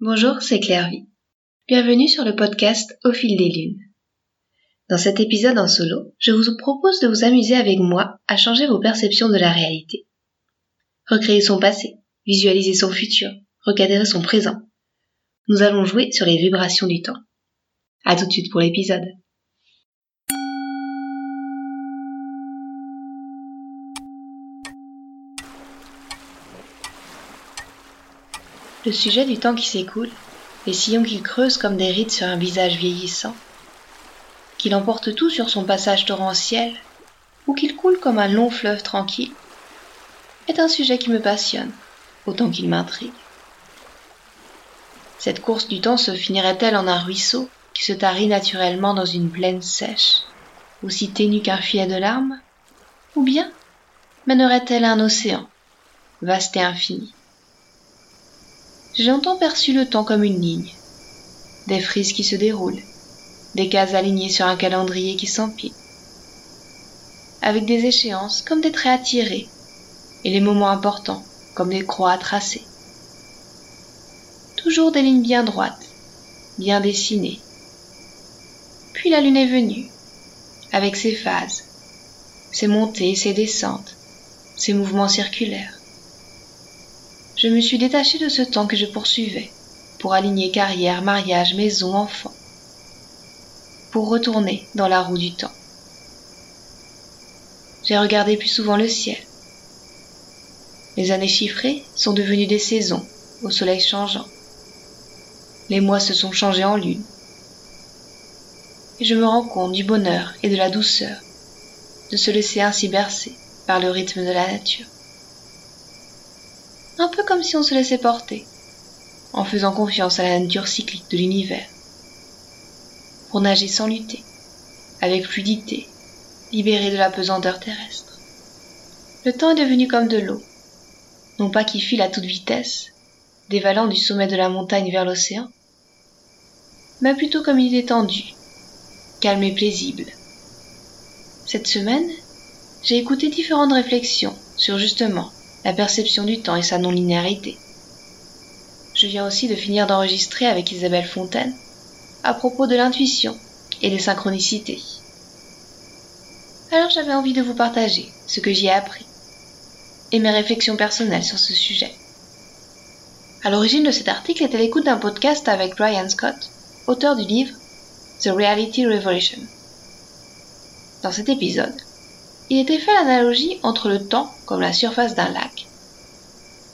Bonjour, c'est Claire Vie. Bienvenue sur le podcast Au fil des lunes. Dans cet épisode en solo, je vous propose de vous amuser avec moi à changer vos perceptions de la réalité. Recréer son passé, visualiser son futur, recadrer son présent. Nous allons jouer sur les vibrations du temps. À tout de suite pour l'épisode. Le sujet du temps qui s'écoule, les sillons qu'il creuse comme des rides sur un visage vieillissant, qu'il emporte tout sur son passage torrentiel, ou qu'il coule comme un long fleuve tranquille, est un sujet qui me passionne, autant qu'il m'intrigue. Cette course du temps se finirait-elle en un ruisseau qui se tarit naturellement dans une plaine sèche, aussi ténue qu'un filet de larmes? Ou bien mènerait-elle un océan, vaste et infini? J'ai longtemps perçu le temps comme une ligne, des frises qui se déroulent, des cases alignées sur un calendrier qui s'empile, avec des échéances comme des traits à tirer, et les moments importants comme des croix à tracer. Toujours des lignes bien droites, bien dessinées. Puis la lune est venue, avec ses phases, ses montées, ses descentes, ses mouvements circulaires je me suis détachée de ce temps que je poursuivais, pour aligner carrière, mariage, maison, enfant, pour retourner dans la roue du temps. J'ai regardé plus souvent le ciel. Les années chiffrées sont devenues des saisons, au soleil changeant. Les mois se sont changés en lune. Et je me rends compte du bonheur et de la douceur de se laisser ainsi bercer par le rythme de la nature un peu comme si on se laissait porter, en faisant confiance à la nature cyclique de l'univers, pour nager sans lutter, avec fluidité, libéré de la pesanteur terrestre. Le temps est devenu comme de l'eau, non pas qui file à toute vitesse, dévalant du sommet de la montagne vers l'océan, mais plutôt comme il est étendu, calme et paisible. Cette semaine, j'ai écouté différentes réflexions sur justement la perception du temps et sa non-linéarité. Je viens aussi de finir d'enregistrer avec Isabelle Fontaine à propos de l'intuition et des synchronicités. Alors j'avais envie de vous partager ce que j'y ai appris et mes réflexions personnelles sur ce sujet. À l'origine de cet article était l'écoute d'un podcast avec Brian Scott, auteur du livre The Reality Revolution. Dans cet épisode, il était fait l'analogie entre le temps comme la surface d'un lac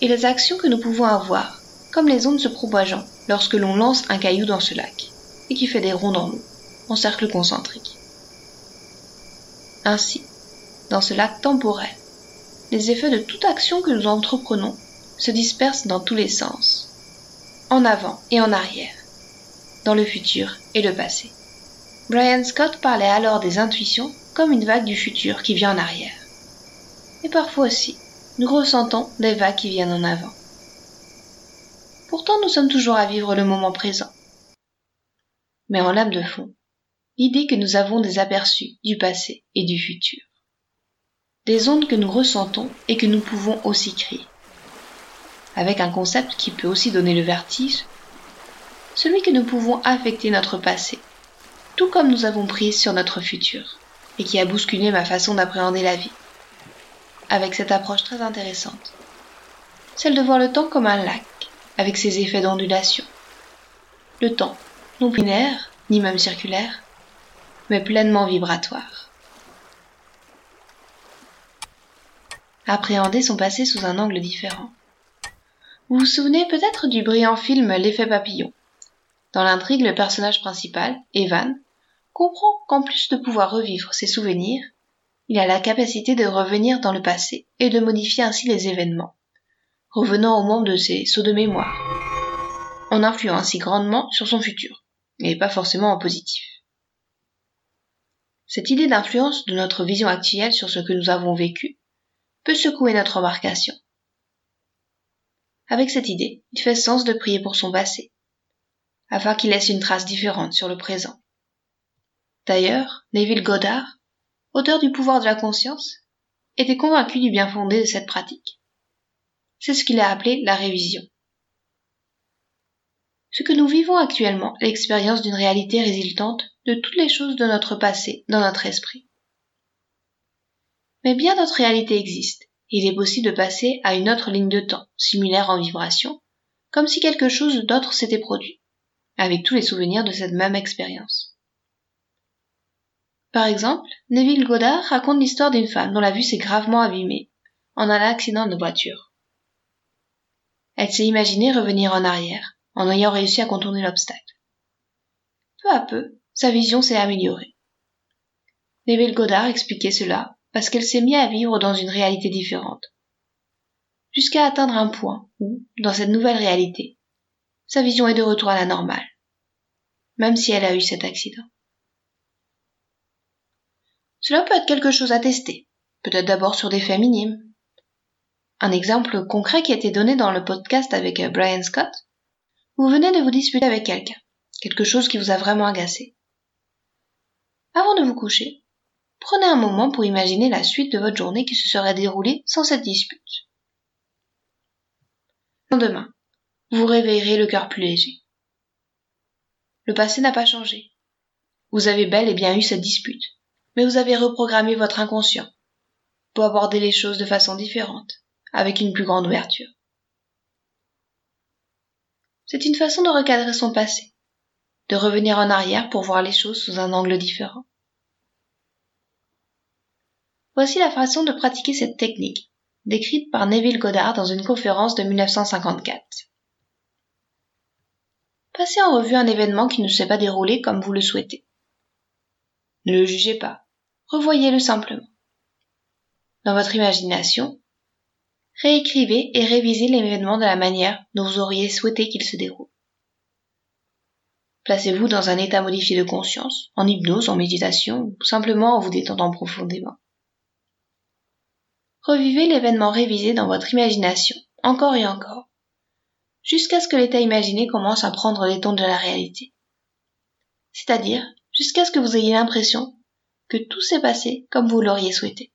et les actions que nous pouvons avoir, comme les ondes se propageant lorsque l'on lance un caillou dans ce lac et qui fait des ronds dans l'eau, en cercle concentrique. Ainsi, dans ce lac temporel, les effets de toute action que nous entreprenons se dispersent dans tous les sens, en avant et en arrière, dans le futur et le passé. Brian Scott parlait alors des intuitions comme une vague du futur qui vient en arrière. Et parfois aussi, nous ressentons des vagues qui viennent en avant. Pourtant, nous sommes toujours à vivre le moment présent. Mais en lame de fond, l'idée que nous avons des aperçus du passé et du futur. Des ondes que nous ressentons et que nous pouvons aussi créer. Avec un concept qui peut aussi donner le vertige, celui que nous pouvons affecter notre passé, tout comme nous avons prise sur notre futur et qui a bousculé ma façon d'appréhender la vie. Avec cette approche très intéressante. Celle de voir le temps comme un lac, avec ses effets d'ondulation. Le temps, non binaire, ni même circulaire, mais pleinement vibratoire. Appréhender son passé sous un angle différent. Vous vous souvenez peut-être du brillant film L'effet papillon? Dans l'intrigue, le personnage principal, Evan, comprend qu'en plus de pouvoir revivre ses souvenirs, il a la capacité de revenir dans le passé et de modifier ainsi les événements, revenant au monde de ses sauts de mémoire, en influant ainsi grandement sur son futur, et pas forcément en positif. Cette idée d'influence de notre vision actuelle sur ce que nous avons vécu peut secouer notre embarcation. Avec cette idée, il fait sens de prier pour son passé, afin qu'il laisse une trace différente sur le présent. D'ailleurs, Neville Goddard, auteur du pouvoir de la conscience, était convaincu du bien fondé de cette pratique. C'est ce qu'il a appelé la révision. ce que nous vivons actuellement l'expérience d'une réalité résultante de toutes les choses de notre passé dans notre esprit. Mais bien d'autres réalités existent, et il est possible de passer à une autre ligne de temps, similaire en vibration, comme si quelque chose d'autre s'était produit, avec tous les souvenirs de cette même expérience. Par exemple, Neville Goddard raconte l'histoire d'une femme dont la vue s'est gravement abîmée en un accident de voiture. Elle s'est imaginée revenir en arrière, en ayant réussi à contourner l'obstacle. Peu à peu, sa vision s'est améliorée. Neville Goddard expliquait cela parce qu'elle s'est mise à vivre dans une réalité différente, jusqu'à atteindre un point où, dans cette nouvelle réalité, sa vision est de retour à la normale, même si elle a eu cet accident. Cela peut être quelque chose à tester, peut-être d'abord sur des faits minimes. Un exemple concret qui a été donné dans le podcast avec euh, Brian Scott. Vous venez de vous disputer avec quelqu'un, quelque chose qui vous a vraiment agacé. Avant de vous coucher, prenez un moment pour imaginer la suite de votre journée qui se serait déroulée sans cette dispute. Lendemain, vous réveillerez le cœur plus léger. Le passé n'a pas changé. Vous avez bel et bien eu cette dispute, mais vous avez reprogrammé votre inconscient pour aborder les choses de façon différente, avec une plus grande ouverture. C'est une façon de recadrer son passé, de revenir en arrière pour voir les choses sous un angle différent. Voici la façon de pratiquer cette technique, décrite par Neville Goddard dans une conférence de 1954. Passez en revue un événement qui ne s'est pas déroulé comme vous le souhaitez. Ne le jugez pas, revoyez-le simplement. Dans votre imagination, réécrivez et révisez l'événement de la manière dont vous auriez souhaité qu'il se déroule. Placez-vous dans un état modifié de conscience, en hypnose, en méditation, ou simplement en vous détendant profondément. Revivez l'événement révisé dans votre imagination, encore et encore, jusqu'à ce que l'état imaginé commence à prendre les tons de la réalité. C'est-à-dire jusqu'à ce que vous ayez l'impression que tout s'est passé comme vous l'auriez souhaité.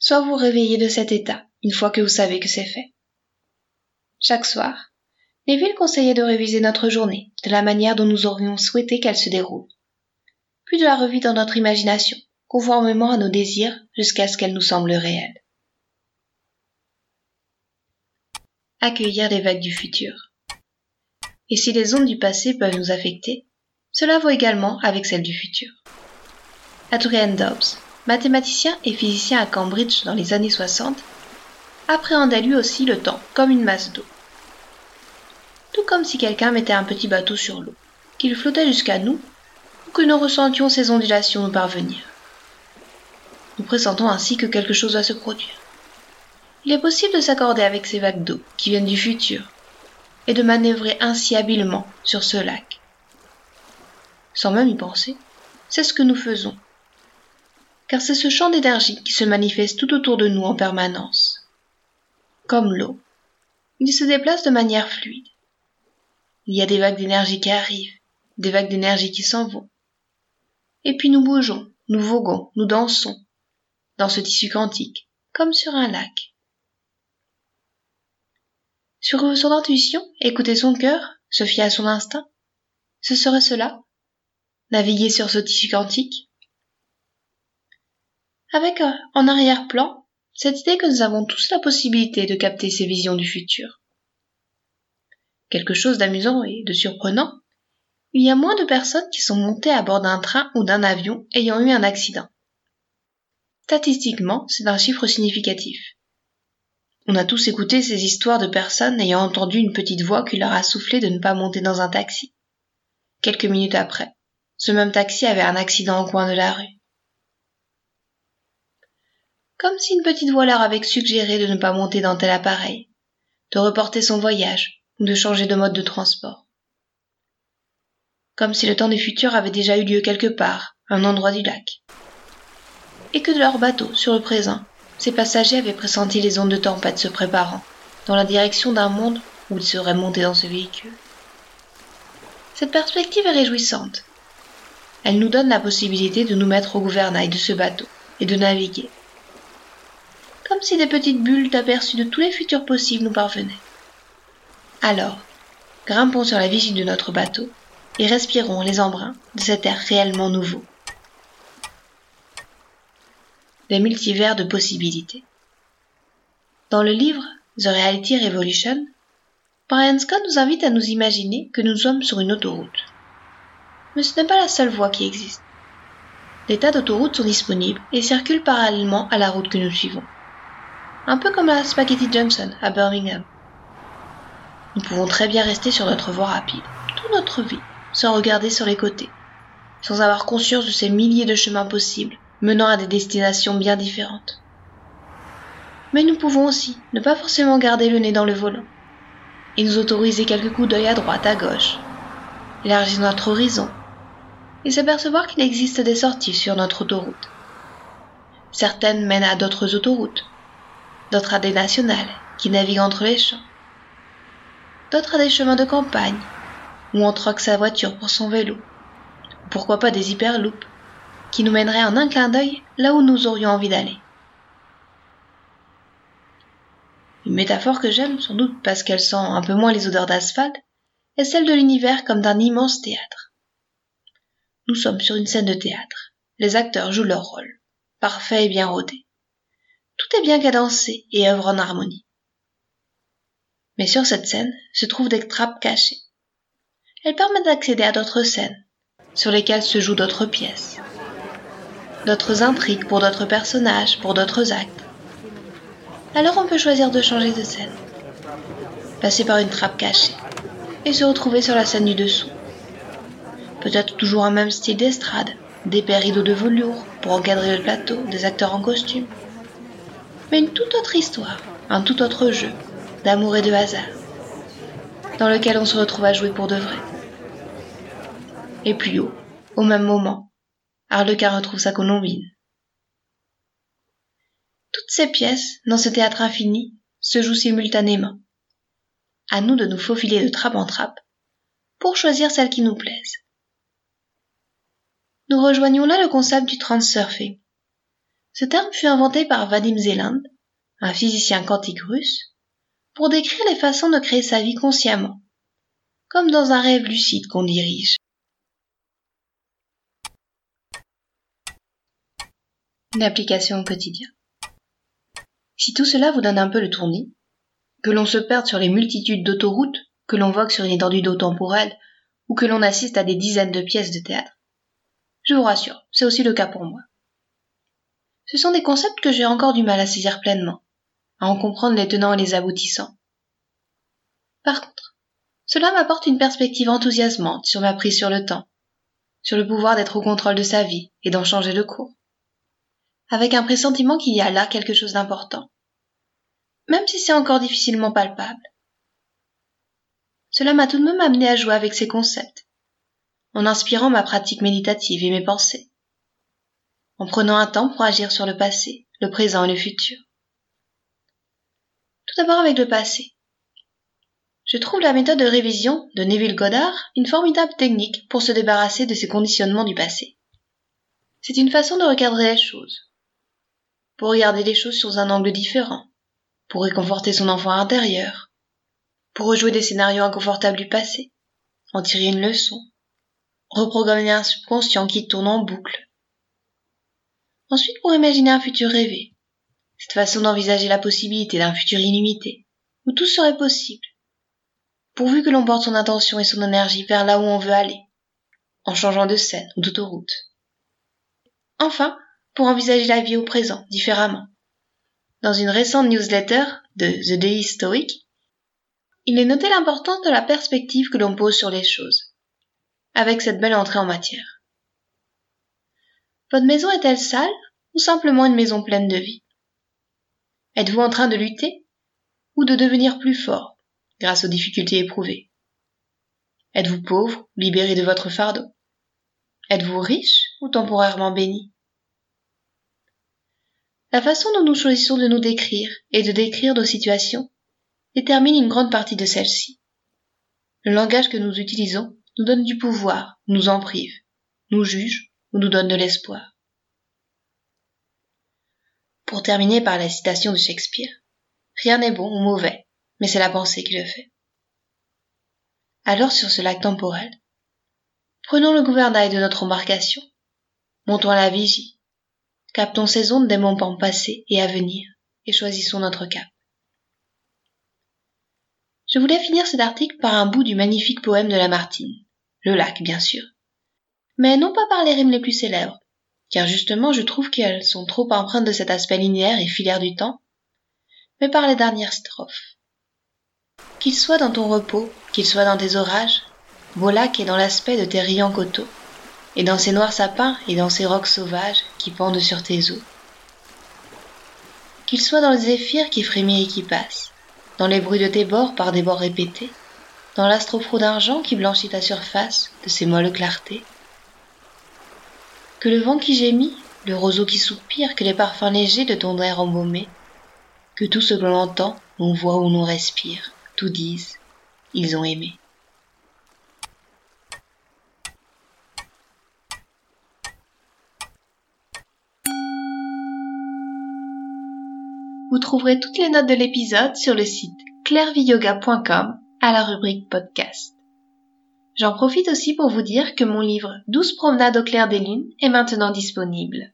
Soit vous réveillez de cet état une fois que vous savez que c'est fait. Chaque soir, villes conseillait de réviser notre journée de la manière dont nous aurions souhaité qu'elle se déroule, puis de la revivre dans notre imagination conformément à nos désirs jusqu'à ce qu'elles nous semblent réelles. Accueillir les vagues du futur. Et si les ondes du passé peuvent nous affecter, cela vaut également avec celles du futur. Adrian Dobbs, mathématicien et physicien à Cambridge dans les années 60, appréhendait lui aussi le temps comme une masse d'eau. Tout comme si quelqu'un mettait un petit bateau sur l'eau, qu'il flottait jusqu'à nous, ou que nous ressentions ces ondulations nous parvenir. Nous pressentons ainsi que quelque chose va se produire. Il est possible de s'accorder avec ces vagues d'eau qui viennent du futur et de manœuvrer ainsi habilement sur ce lac. Sans même y penser, c'est ce que nous faisons. Car c'est ce champ d'énergie qui se manifeste tout autour de nous en permanence. Comme l'eau, il se déplace de manière fluide. Il y a des vagues d'énergie qui arrivent, des vagues d'énergie qui s'en vont. Et puis nous bougeons, nous voguons, nous dansons, dans ce tissu quantique, comme sur un lac. Sur son intuition, écouter son cœur, se fier à son instinct, ce serait cela Naviguer sur ce tissu quantique Avec euh, en arrière-plan cette idée que nous avons tous la possibilité de capter ces visions du futur. Quelque chose d'amusant et de surprenant, il y a moins de personnes qui sont montées à bord d'un train ou d'un avion ayant eu un accident. Statistiquement, c'est un chiffre significatif. On a tous écouté ces histoires de personnes ayant entendu une petite voix qui leur a soufflé de ne pas monter dans un taxi. Quelques minutes après, ce même taxi avait un accident au coin de la rue. Comme si une petite voix leur avait suggéré de ne pas monter dans tel appareil, de reporter son voyage ou de changer de mode de transport. Comme si le temps du futur avait déjà eu lieu quelque part, un endroit du lac et que de leur bateau, sur le présent, ces passagers avaient pressenti les ondes de tempête se préparant, dans la direction d'un monde où ils seraient montés dans ce véhicule. Cette perspective est réjouissante. Elle nous donne la possibilité de nous mettre au gouvernail de ce bateau et de naviguer. Comme si des petites bulles aperçues de tous les futurs possibles nous parvenaient. Alors, grimpons sur la vigie de notre bateau et respirons les embruns de cet air réellement nouveau. Des multivers de possibilités. Dans le livre The Reality Revolution, Brian Scott nous invite à nous imaginer que nous sommes sur une autoroute. Mais ce n'est pas la seule voie qui existe. Des tas d'autoroutes sont disponibles et circulent parallèlement à la route que nous suivons. Un peu comme la Spaghetti Junction à Birmingham. Nous pouvons très bien rester sur notre voie rapide, toute notre vie, sans regarder sur les côtés, sans avoir conscience de ces milliers de chemins possibles menant à des destinations bien différentes. Mais nous pouvons aussi ne pas forcément garder le nez dans le volant et nous autoriser quelques coups d'œil à droite, à gauche, élargir notre horizon et s'apercevoir qu'il existe des sorties sur notre autoroute. Certaines mènent à d'autres autoroutes, d'autres à des nationales qui naviguent entre les champs, d'autres à des chemins de campagne où on troque sa voiture pour son vélo, ou pourquoi pas des hyperloops qui nous mèneraient en un clin d'œil là où nous aurions envie d'aller. Une métaphore que j'aime, sans doute parce qu'elle sent un peu moins les odeurs d'asphalte, est celle de l'univers comme d'un immense théâtre. Nous sommes sur une scène de théâtre. Les acteurs jouent leur rôle, parfait et bien rodé. Tout est bien cadencé et œuvre en harmonie. Mais sur cette scène se trouvent des trappes cachées. Elles permettent d'accéder à d'autres scènes, sur lesquelles se jouent d'autres pièces, d'autres intrigues pour d'autres personnages, pour d'autres actes alors on peut choisir de changer de scène, passer par une trappe cachée et se retrouver sur la scène du dessous. Peut-être toujours un même style d'estrade, des rideaux de velours pour encadrer le plateau, des acteurs en costume. Mais une toute autre histoire, un tout autre jeu, d'amour et de hasard, dans lequel on se retrouve à jouer pour de vrai. Et plus haut, au même moment, Arlequin retrouve sa colombine. Toutes ces pièces, dans ce théâtre infini, se jouent simultanément. À nous de nous faufiler de trappe en trappe pour choisir celle qui nous plaise. Nous rejoignons là le concept du transurfing. Ce terme fut inventé par Vadim Zeland, un physicien quantique russe, pour décrire les façons de créer sa vie consciemment, comme dans un rêve lucide qu'on dirige. Une application au quotidien. Si tout cela vous donne un peu le tournis, que l'on se perde sur les multitudes d'autoroutes, que l'on vogue sur une étendue d'eau temporelle, ou que l'on assiste à des dizaines de pièces de théâtre, je vous rassure, c'est aussi le cas pour moi. Ce sont des concepts que j'ai encore du mal à saisir pleinement, à en comprendre les tenants et les aboutissants. Par contre, cela m'apporte une perspective enthousiasmante sur ma prise sur le temps, sur le pouvoir d'être au contrôle de sa vie et d'en changer de cours, avec un pressentiment qu'il y a là quelque chose d'important, même si c'est encore difficilement palpable. Cela m'a tout de même amené à jouer avec ces concepts, en inspirant ma pratique méditative et mes pensées, en prenant un temps pour agir sur le passé, le présent et le futur. Tout d'abord avec le passé. Je trouve la méthode de révision de Neville Goddard une formidable technique pour se débarrasser de ces conditionnements du passé. C'est une façon de recadrer les choses, pour regarder les choses sous un angle différent, pour réconforter son enfant intérieur, pour rejouer des scénarios inconfortables du passé, en tirer une leçon, reprogrammer un subconscient qui tourne en boucle. Ensuite, pour imaginer un futur rêvé, cette façon d'envisager la possibilité d'un futur illimité, où tout serait possible, pourvu que l'on porte son intention et son énergie vers là où on veut aller, en changeant de scène ou d'autoroute. Enfin, pour envisager la vie au présent différemment, dans une récente newsletter de The Daily Stoic, il est noté l'importance de la perspective que l'on pose sur les choses, avec cette belle entrée en matière. Votre maison est-elle sale ou simplement une maison pleine de vie? Êtes-vous en train de lutter ou de devenir plus fort grâce aux difficultés éprouvées? Êtes-vous pauvre, libéré de votre fardeau? Êtes-vous riche ou temporairement béni? La façon dont nous choisissons de nous décrire et de décrire nos situations détermine une grande partie de celle-ci. Le langage que nous utilisons nous donne du pouvoir, nous en prive, nous juge ou nous donne de l'espoir. Pour terminer par la citation de Shakespeare, rien n'est bon ou mauvais, mais c'est la pensée qui le fait. Alors sur ce lac temporel, prenons le gouvernail de notre embarcation, montons à la vigie, captons ces ondes des moments passés et à venir, et choisissons notre cap. Je voulais finir cet article par un bout du magnifique poème de Lamartine, le lac bien sûr, mais non pas par les rimes les plus célèbres, car justement je trouve qu'elles sont trop empreintes de cet aspect linéaire et filaire du temps, mais par les dernières strophes. Qu'il soit dans ton repos, qu'il soit dans tes orages, beau lac est dans l'aspect de tes riants coteaux, et dans ces noirs sapins et dans ces rocs sauvages qui pendent sur tes eaux. Qu'il soit dans le zéphyr qui frémit et qui passe, dans les bruits de tes bords par des bords répétés, dans l'astropro d'argent qui blanchit ta surface de ses molles clartés, que le vent qui gémit, le roseau qui soupire, que les parfums légers de ton air embaumé, que tout ce que l'on entend, l'on voit ou l'on respire, tout disent, ils ont aimé. Vous trouverez toutes les notes de l'épisode sur le site clairviyoga.com à la rubrique podcast. J'en profite aussi pour vous dire que mon livre 12 promenades au clair des lunes est maintenant disponible.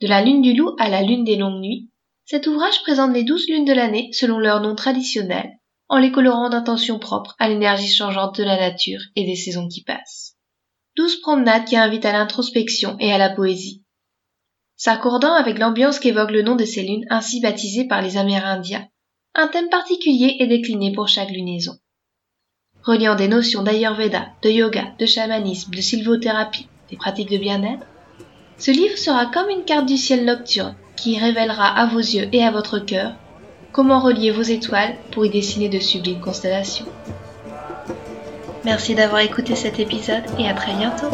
De la lune du loup à la lune des longues nuits, cet ouvrage présente les douze lunes de l'année selon leur nom traditionnel, en les colorant d'intentions propres à l'énergie changeante de la nature et des saisons qui passent. Douze promenades qui invitent à l'introspection et à la poésie. S'accordant avec l'ambiance qu'évoque le nom de ces lunes ainsi baptisées par les Amérindiens, un thème particulier est décliné pour chaque lunaison reliant des notions d'Ayurveda, de yoga, de chamanisme, de sylvothérapie, des pratiques de bien-être, ce livre sera comme une carte du ciel nocturne qui révélera à vos yeux et à votre cœur comment relier vos étoiles pour y dessiner de sublimes constellations. Merci d'avoir écouté cet épisode et à très bientôt.